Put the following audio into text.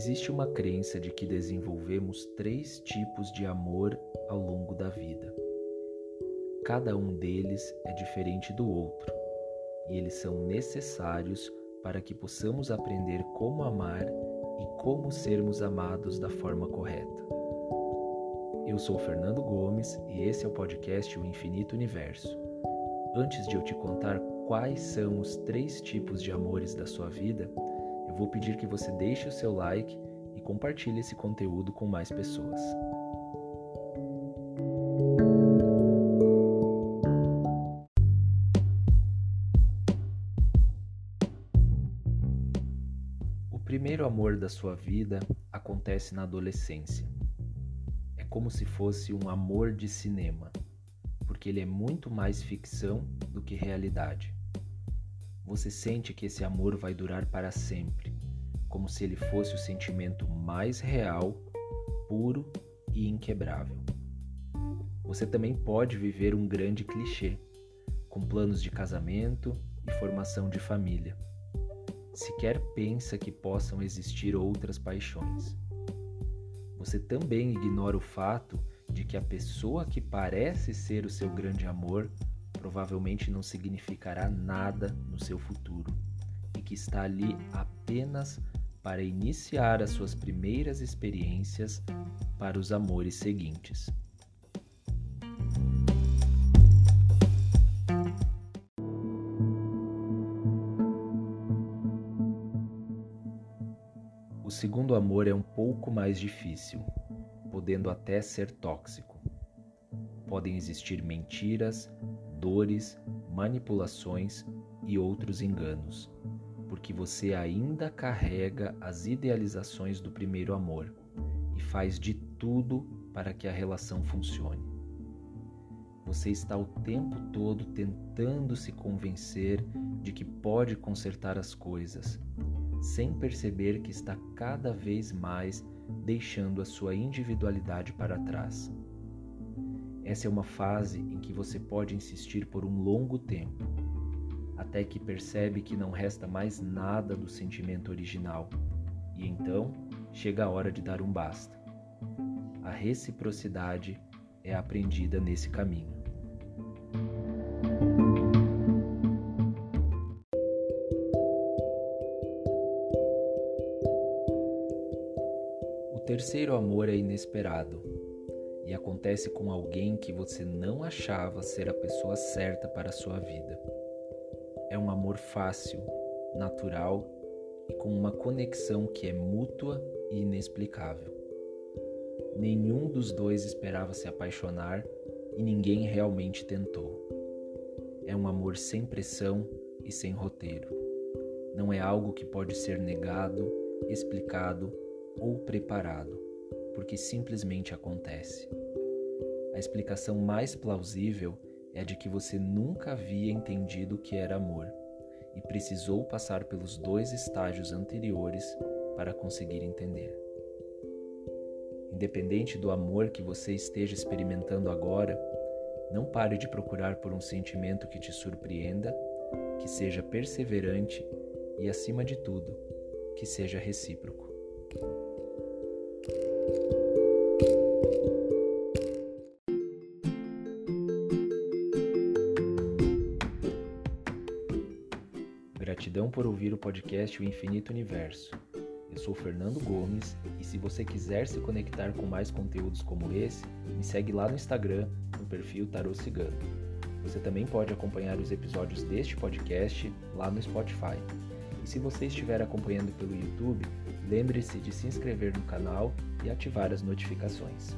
Existe uma crença de que desenvolvemos três tipos de amor ao longo da vida. Cada um deles é diferente do outro e eles são necessários para que possamos aprender como amar e como sermos amados da forma correta. Eu sou Fernando Gomes e esse é o podcast O Infinito Universo. Antes de eu te contar quais são os três tipos de amores da sua vida, vou pedir que você deixe o seu like e compartilhe esse conteúdo com mais pessoas. O primeiro amor da sua vida acontece na adolescência. É como se fosse um amor de cinema, porque ele é muito mais ficção do que realidade. Você sente que esse amor vai durar para sempre, como se ele fosse o sentimento mais real, puro e inquebrável. Você também pode viver um grande clichê, com planos de casamento e formação de família. Sequer pensa que possam existir outras paixões. Você também ignora o fato de que a pessoa que parece ser o seu grande amor provavelmente não significará nada no seu futuro e que está ali apenas para iniciar as suas primeiras experiências para os amores seguintes. O segundo amor é um pouco mais difícil, podendo até ser tóxico. Podem existir mentiras, dores, manipulações e outros enganos, porque você ainda carrega as idealizações do primeiro amor e faz de tudo para que a relação funcione. Você está o tempo todo tentando se convencer de que pode consertar as coisas, sem perceber que está cada vez mais deixando a sua individualidade para trás. Essa é uma fase em que você pode insistir por um longo tempo, até que percebe que não resta mais nada do sentimento original, e então chega a hora de dar um basta. A reciprocidade é aprendida nesse caminho. O terceiro amor é inesperado e acontece com alguém que você não achava ser a pessoa certa para a sua vida. É um amor fácil, natural e com uma conexão que é mútua e inexplicável. Nenhum dos dois esperava se apaixonar e ninguém realmente tentou. É um amor sem pressão e sem roteiro. Não é algo que pode ser negado, explicado ou preparado porque simplesmente acontece. A explicação mais plausível é a de que você nunca havia entendido o que era amor e precisou passar pelos dois estágios anteriores para conseguir entender. Independente do amor que você esteja experimentando agora, não pare de procurar por um sentimento que te surpreenda, que seja perseverante e, acima de tudo, que seja recíproco. Gratidão por ouvir o podcast O Infinito Universo. Eu sou Fernando Gomes e se você quiser se conectar com mais conteúdos como esse, me segue lá no Instagram, no perfil Tarô Cigano. Você também pode acompanhar os episódios deste podcast lá no Spotify. E se você estiver acompanhando pelo YouTube, lembre-se de se inscrever no canal e ativar as notificações.